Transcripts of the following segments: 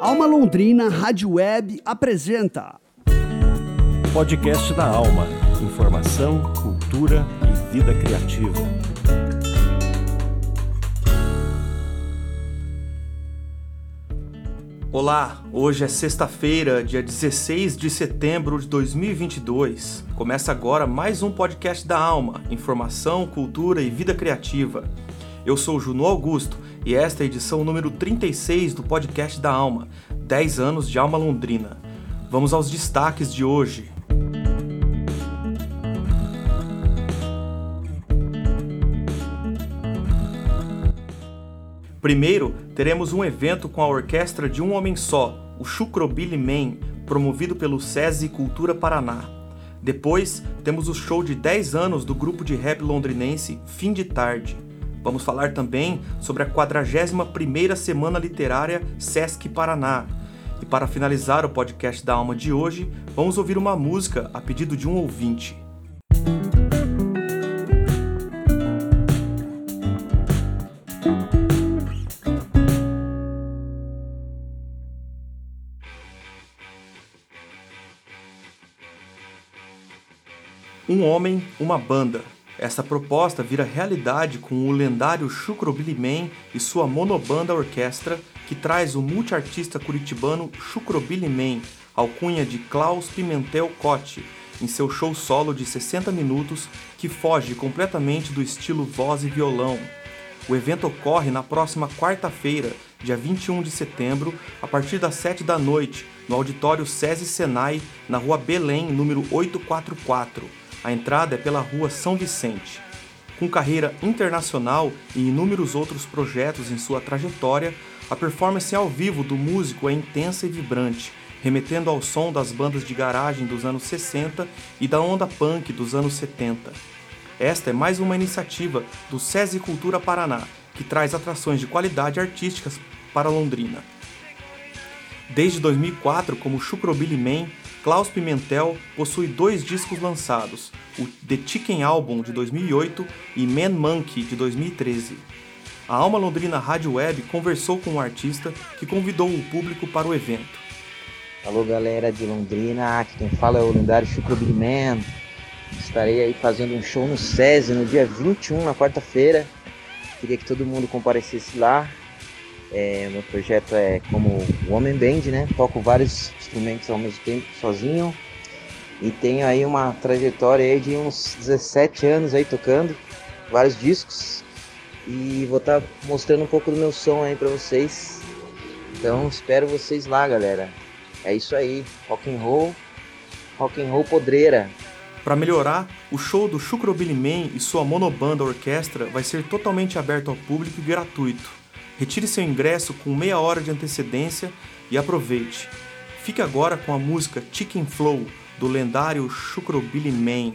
Alma Londrina Rádio Web apresenta Podcast da Alma. Informação, cultura e vida criativa. Olá, hoje é sexta-feira, dia 16 de setembro de 2022. Começa agora mais um podcast da Alma, informação, cultura e vida criativa. Eu sou Juno Augusto e esta é a edição número 36 do podcast da Alma, 10 anos de Alma Londrina. Vamos aos destaques de hoje. Primeiro, teremos um evento com a orquestra de um homem só, o Chucrobili Man, promovido pelo SESI Cultura Paraná. Depois, temos o show de 10 anos do grupo de rap londrinense Fim de Tarde. Vamos falar também sobre a 41ª Semana Literária Sesc Paraná. E para finalizar o podcast da Alma de hoje, vamos ouvir uma música a pedido de um ouvinte. Um homem, uma banda. Essa proposta vira realidade com o lendário Chucrobili Man e sua monobanda orquestra, que traz o multiartista curitibano Chucrobili Man, alcunha de Klaus Pimentel Cotti, em seu show solo de 60 minutos que foge completamente do estilo voz e violão. O evento ocorre na próxima quarta-feira, dia 21 de setembro, a partir das 7 da noite, no auditório SESI Senai, na rua Belém, número 844. A entrada é pela rua São Vicente. Com carreira internacional e inúmeros outros projetos em sua trajetória, a performance ao vivo do músico é intensa e vibrante, remetendo ao som das bandas de garagem dos anos 60 e da onda punk dos anos 70. Esta é mais uma iniciativa do SESI Cultura Paraná, que traz atrações de qualidade artísticas para Londrina. Desde 2004, como Chucrobili Man, Klaus Pimentel possui dois discos lançados, o The Chicken Album de 2008 e Man Monkey de 2013. A Alma Londrina Rádio Web conversou com o artista que convidou o público para o evento. Alô galera de Londrina, aqui quem fala é o lendário Chucrobili Man. Estarei aí fazendo um show no SESI no dia 21, na quarta-feira. Queria que todo mundo comparecesse lá. É, meu projeto é como Homem Band, né? Toco vários instrumentos ao mesmo tempo, sozinho. E tenho aí uma trajetória aí de uns 17 anos aí tocando, vários discos. E vou estar tá mostrando um pouco do meu som aí para vocês. Então espero vocês lá, galera. É isso aí, rock and roll, rock and roll podreira. Para melhorar, o show do Chucrobili Man e sua monobanda orquestra vai ser totalmente aberto ao público e gratuito. Retire seu ingresso com meia hora de antecedência e aproveite. Fique agora com a música Chicken Flow do lendário Chucrobili Man.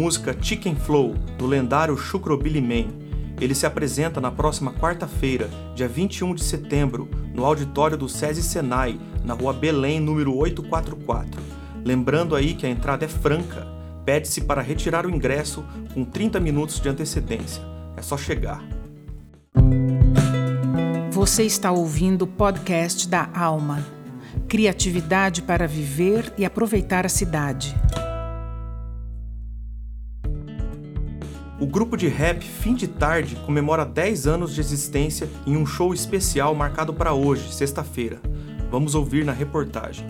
Música Chicken Flow, do lendário Billy Man. Ele se apresenta na próxima quarta-feira, dia 21 de setembro, no auditório do SESI Senai, na rua Belém, número 844. Lembrando aí que a entrada é franca, pede-se para retirar o ingresso com 30 minutos de antecedência. É só chegar. Você está ouvindo o podcast da Alma. Criatividade para viver e aproveitar a cidade. O grupo de rap Fim de Tarde comemora 10 anos de existência em um show especial marcado para hoje, sexta-feira. Vamos ouvir na reportagem.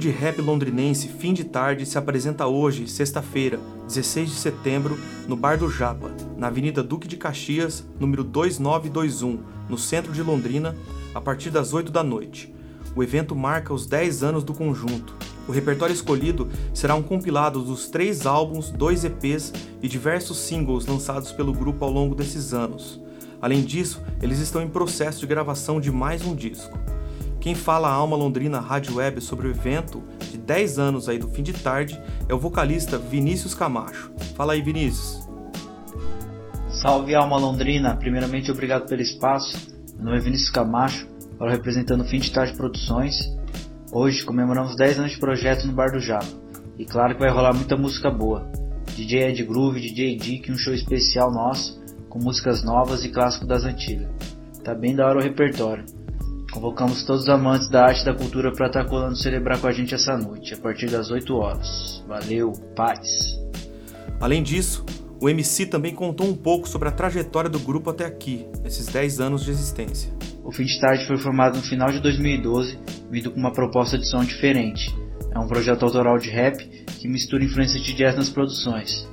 De rap londrinense Fim de Tarde se apresenta hoje, sexta-feira, 16 de setembro, no Bar do Japa, na Avenida Duque de Caxias, número 2921, no centro de Londrina, a partir das 8 da noite. O evento marca os 10 anos do conjunto. O repertório escolhido será um compilado dos três álbuns, dois EPs e diversos singles lançados pelo grupo ao longo desses anos. Além disso, eles estão em processo de gravação de mais um disco. Quem fala a Alma Londrina Rádio Web sobre o evento de 10 anos aí do fim de tarde é o vocalista Vinícius Camacho. Fala aí, Vinícius. Salve Alma Londrina, primeiramente obrigado pelo espaço. Meu nome é Vinícius Camacho, falo representando o Fim de Tarde Produções. Hoje comemoramos 10 anos de projeto no Bar do Japa. E claro que vai rolar muita música boa. DJ Ed Groove, DJ Dick, um show especial nosso, com músicas novas e clássicos das antigas. Tá bem da hora o repertório. Convocamos todos os amantes da arte e da cultura para estar colando celebrar com a gente essa noite, a partir das 8 horas. Valeu, paz! Além disso, o MC também contou um pouco sobre a trajetória do grupo até aqui, nesses 10 anos de existência. O Fim de Tarde foi formado no final de 2012, vindo com uma proposta de som diferente. É um projeto autoral de rap que mistura influências de jazz nas produções.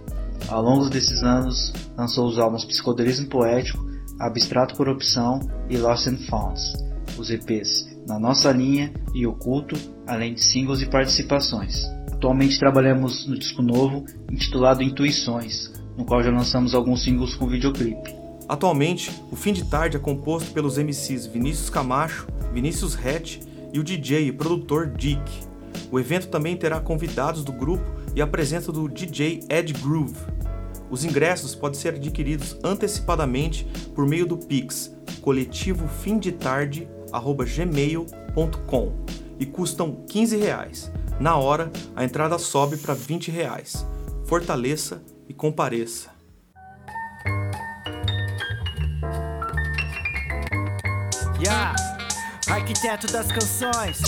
Ao longo desses anos, lançou os álbuns Psicodelismo Poético, Abstrato por Opção e Lost and Founds os EPs Na Nossa Linha e Oculto, além de singles e participações. Atualmente trabalhamos no disco novo, intitulado Intuições, no qual já lançamos alguns singles com videoclipe. Atualmente, o Fim de Tarde é composto pelos MCs Vinícius Camacho, Vinícius Hatch e o DJ e produtor Dick. O evento também terá convidados do grupo e a presença do DJ Ed Groove. Os ingressos podem ser adquiridos antecipadamente por meio do Pix coletivo fim de tarde gmail.com e custam 15 reais. Na hora, a entrada sobe para 20 reais. Fortaleça e compareça. Yeah, arquiteto das canções.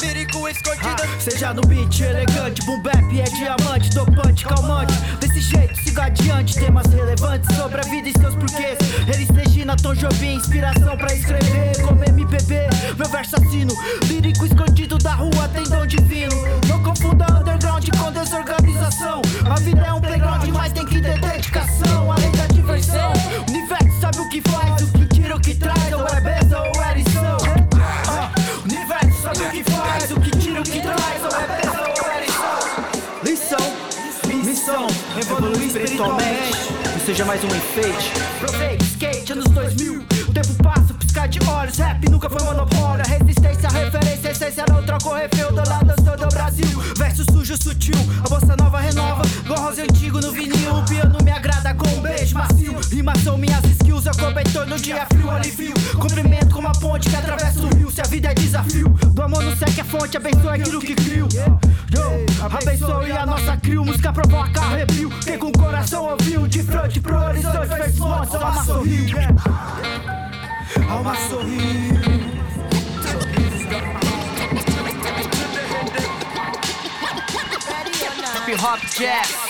Lírico escondido. Seja no beat elegante, boom bap é diamante, dopante, calmante. Desse jeito, siga adiante. Temas relevantes sobre a vida e seus porquês. Elis Regina, Tom Jobim, inspiração pra escrever. Como MPB, meu verso assino. Lírico escondido da rua, tem dom divino. Não confunda underground com desorganização. A vida é um playground, mas tem que ter dedicação. Além da diversão, o universo sabe o que faz, evoluir espiritualmente. Não seja mais um enfeite. Aproveite, skate, anos 2000. O tempo passa, piscar de olhos. Rap nunca foi monopólio. Resistência, referência, essência não troca o do lado sou do Brasil. Verso sujo, sutil. A bossa nova renova. Gorros antigo no vinil. O piano me agrada com um beijo macio. Rima são minhas Eu cobertor no dia frio, alivio. Cumprimento como a ponte que atravessa o rio. Se a vida é desafio, do amor não segue a fonte. Abençoe aquilo que crio. Yo, abençoe a nossa crio. Música provoca arrepio. Quem com o coração ouviu de frente pro horizonte fez montes, alma sorriu Alma sorriu Hip hop jazz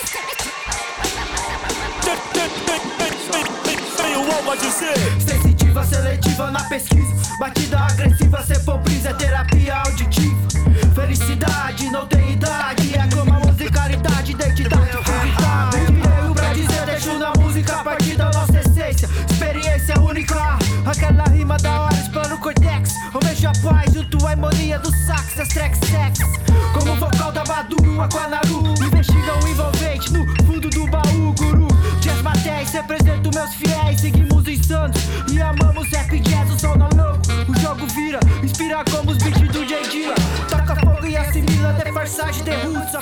Sensitiva, seletiva na pesquisa Batida agressiva, ser pobreza, é terapia auditiva Felicidade não tem idade É como a musicalidade, identidade, verdade dizer, deixo na música a partir da nossa essência. Experiência única, aquela rima da hora, explana o cortex. Eu vejo a paz junto à harmonia do sax, das tracks sex. Como o vocal da Badu, Aquanaru. Investiga o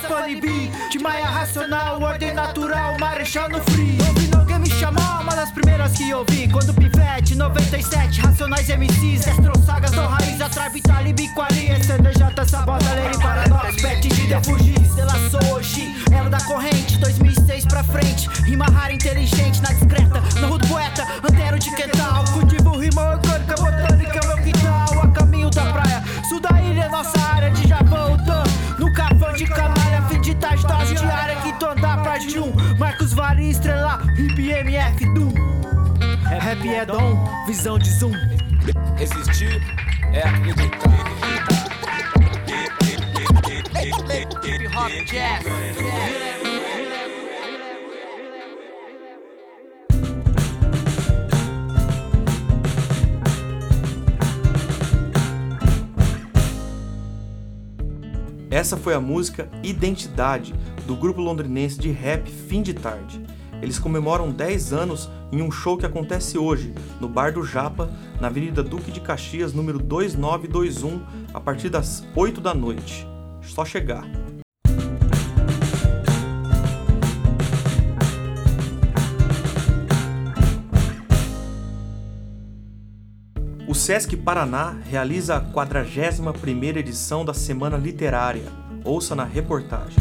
Funny B, de Maia Racional, ordem natural, Marechal no free. Ouvindo alguém me chamar, uma das primeiras que ouvi. Quando pivete, 97, Racionais MCs, Sagas do Raiz, a Tribe Talib, Rap é dom, visão de zoom. Resistir é acreditar. Hip hop jazz. Essa foi a música Identidade, do grupo londrinense de rap Fim de Tarde. Eles comemoram 10 anos em um show que acontece hoje, no Bar do Japa, na Avenida Duque de Caxias, número 2921, a partir das 8 da noite. Só chegar. O Sesc Paraná realiza a 41ª edição da Semana Literária. Ouça na reportagem.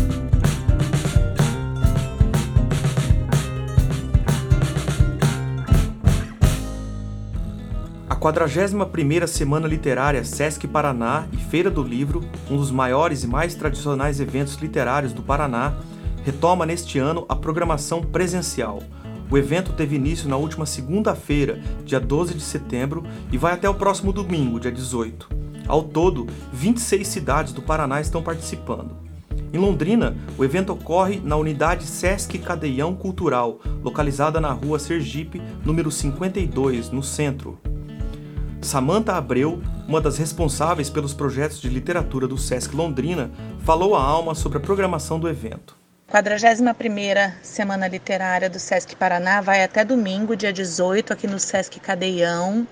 41ª Semana Literária Sesc Paraná e Feira do Livro, um dos maiores e mais tradicionais eventos literários do Paraná, retoma neste ano a programação presencial. O evento teve início na última segunda-feira, dia 12 de setembro, e vai até o próximo domingo, dia 18. Ao todo, 26 cidades do Paraná estão participando. Em Londrina, o evento ocorre na unidade Sesc Cadeião Cultural, localizada na rua Sergipe, número 52, no centro. Samantha Abreu, uma das responsáveis pelos projetos de literatura do Sesc Londrina, falou à Alma sobre a programação do evento. 41ª Semana Literária do Sesc Paraná vai até domingo, dia 18, aqui no Sesc Cadeião.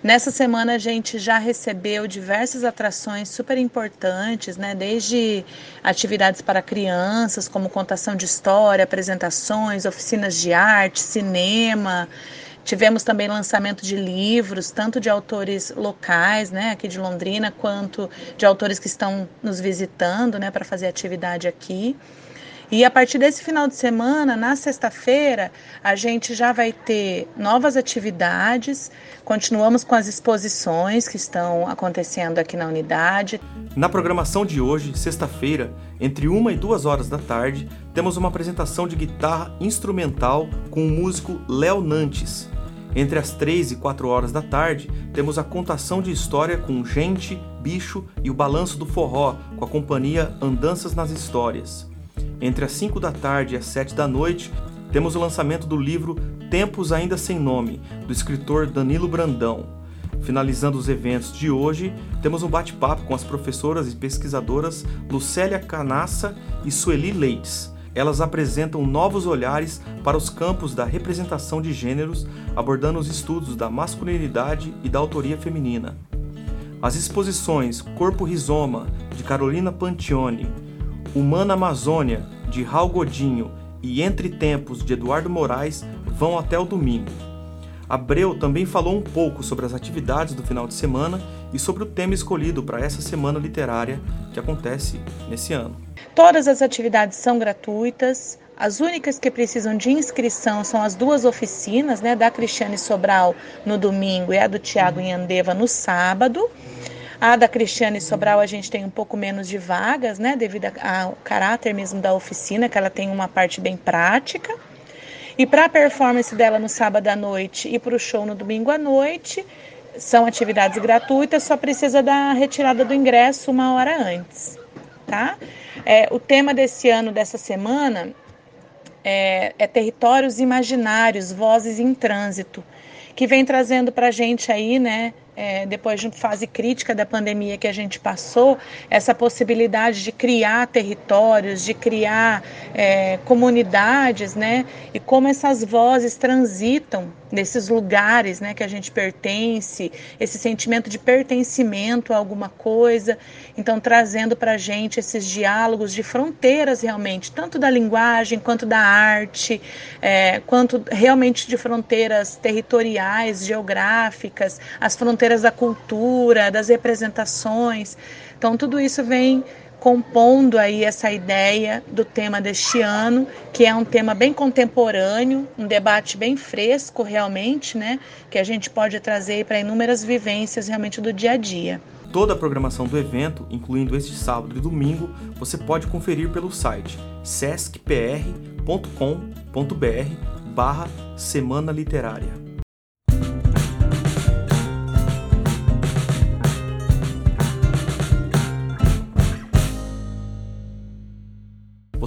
Nessa semana a gente já recebeu diversas atrações super importantes, né? Desde atividades para crianças, como contação de história, apresentações, oficinas de arte, cinema. Tivemos também lançamento de livros, tanto de autores locais, né, aqui de Londrina, quanto de autores que estão nos visitando, né, para fazer atividade aqui. E a partir desse final de semana, na sexta-feira, a gente já vai ter novas atividades. Continuamos com as exposições que estão acontecendo aqui na unidade. Na programação de hoje, sexta-feira, entre uma e duas horas da tarde, temos uma apresentação de guitarra instrumental com o músico Léo Nantes. Entre as três e quatro horas da tarde, temos a contação de história com Gente, Bicho e o Balanço do Forró, com a companhia Andanças nas Histórias. Entre as 5 da tarde e as 7 da noite, temos o lançamento do livro Tempos Ainda Sem Nome, do escritor Danilo Brandão. Finalizando os eventos de hoje, temos um bate-papo com as professoras e pesquisadoras Lucélia Canassa e Sueli Leites. Elas apresentam novos olhares para os campos da representação de gêneros, abordando os estudos da masculinidade e da autoria feminina. As exposições Corpo Rizoma, de Carolina Pantioni, Humana Amazônia, de Raul Godinho, e Entre Tempos, de Eduardo Moraes, vão até o domingo. Abreu também falou um pouco sobre as atividades do final de semana e sobre o tema escolhido para essa semana literária que acontece nesse ano. Todas as atividades são gratuitas. As únicas que precisam de inscrição são as duas oficinas, né, da Cristiane Sobral no domingo e a do Tiago Andeva no sábado. A da Cristiane Sobral a gente tem um pouco menos de vagas, né, devido ao caráter mesmo da oficina, que ela tem uma parte bem prática. E para a performance dela no sábado à noite e para o show no domingo à noite, são atividades gratuitas, só precisa da retirada do ingresso uma hora antes, tá? É, o tema desse ano, dessa semana, é, é Territórios Imaginários, Vozes em Trânsito, que vem trazendo para a gente aí, né, é, depois de uma fase crítica da pandemia que a gente passou, essa possibilidade de criar territórios, de criar é, comunidades, né? E como essas vozes transitam nesses lugares, né, que a gente pertence, esse sentimento de pertencimento a alguma coisa. Então, trazendo para a gente esses diálogos de fronteiras realmente, tanto da linguagem quanto da arte, é, quanto realmente de fronteiras territoriais, geográficas, as fronteiras fronteiras da cultura, das representações. Então, tudo isso vem compondo aí essa ideia do tema deste ano, que é um tema bem contemporâneo, um debate bem fresco realmente, né, que a gente pode trazer para inúmeras vivências realmente do dia a dia. Toda a programação do evento, incluindo este sábado e domingo, você pode conferir pelo site sescpr.com.br barra Semana Literária.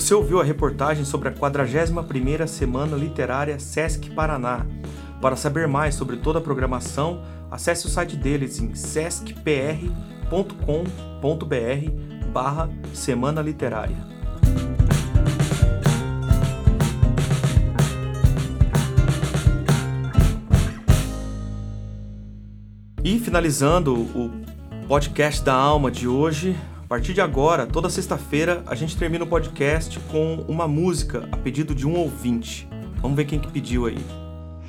Você ouviu a reportagem sobre a 41ª Semana Literária Sesc Paraná. Para saber mais sobre toda a programação, acesse o site deles em sescpr.com.br barra Semana Literária. E finalizando o podcast da alma de hoje, partir de agora, toda sexta-feira, a gente termina o podcast com uma música a pedido de um ouvinte. Vamos ver quem que pediu aí.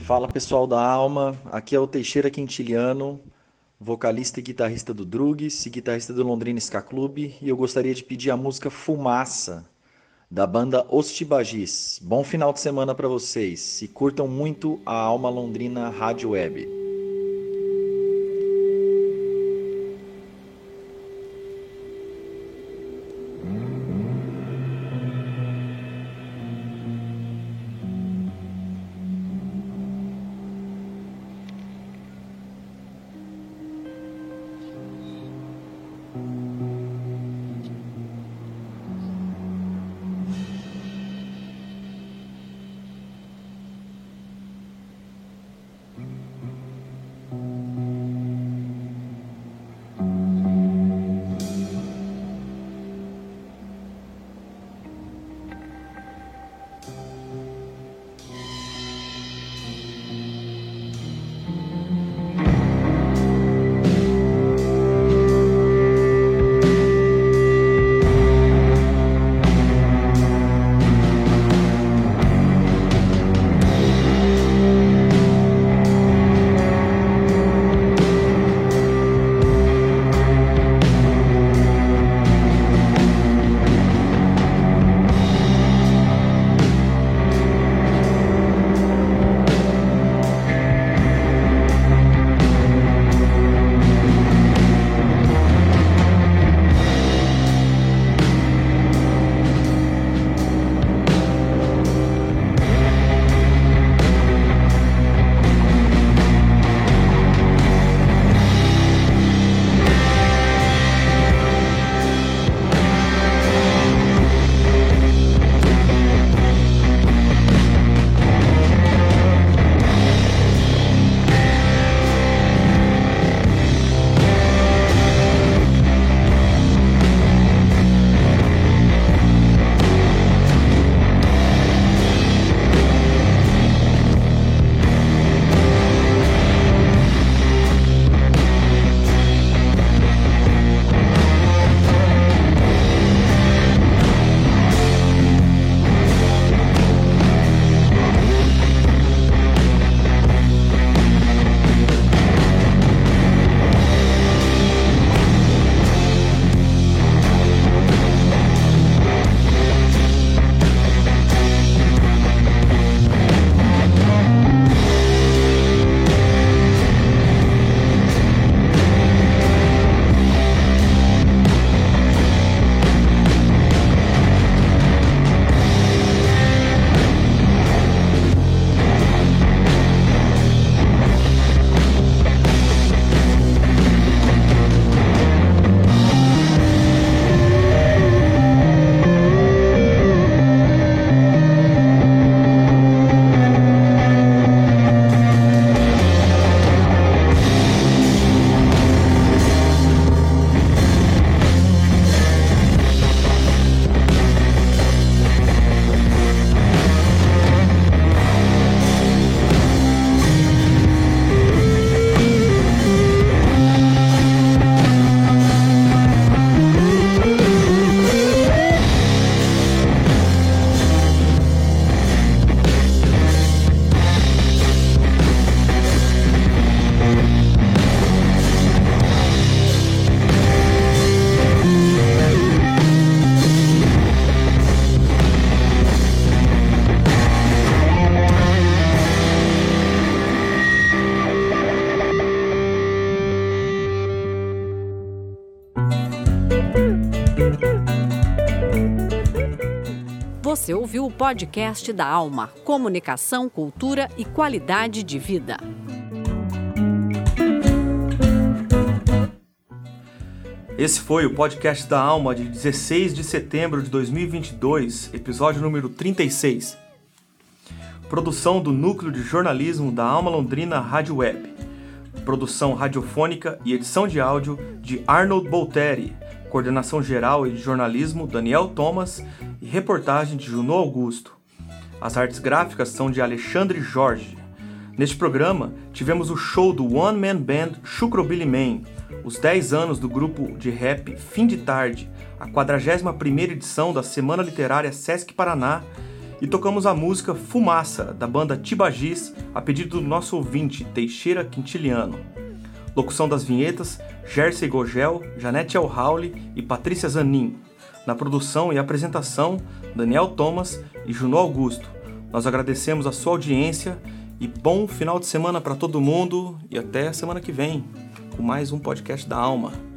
Fala pessoal da Alma, aqui é o Teixeira Quintiliano, vocalista e guitarrista do Drugs e guitarrista do Londrina Ska Club, e eu gostaria de pedir a música Fumaça, da banda Ostibagis. Bom final de semana para vocês e curtam muito a Alma Londrina Rádio Web. Você ouviu o podcast da Alma: Comunicação, Cultura e Qualidade de Vida. Esse foi o podcast da Alma de 16 de setembro de 2022, episódio número 36. Produção do Núcleo de Jornalismo da Alma Londrina Rádio Web. Produção radiofônica e edição de áudio de Arnold Bolteri. Coordenação geral e de jornalismo Daniel Thomas e reportagem de Juno Augusto. As artes gráficas são de Alexandre Jorge. Neste programa, tivemos o show do One Man Band Chucrobilly Man, os 10 anos do grupo de rap Fim de Tarde, a 41ª edição da Semana Literária Sesc Paraná, e tocamos a música Fumaça, da banda Tibagis, a pedido do nosso ouvinte, Teixeira Quintiliano. Locução das vinhetas, Jersey Gogel, Janete Elhauli e Patrícia Zanin. Na produção e apresentação, Daniel Thomas e Juno Augusto. Nós agradecemos a sua audiência e bom final de semana para todo mundo e até a semana que vem com mais um podcast da Alma.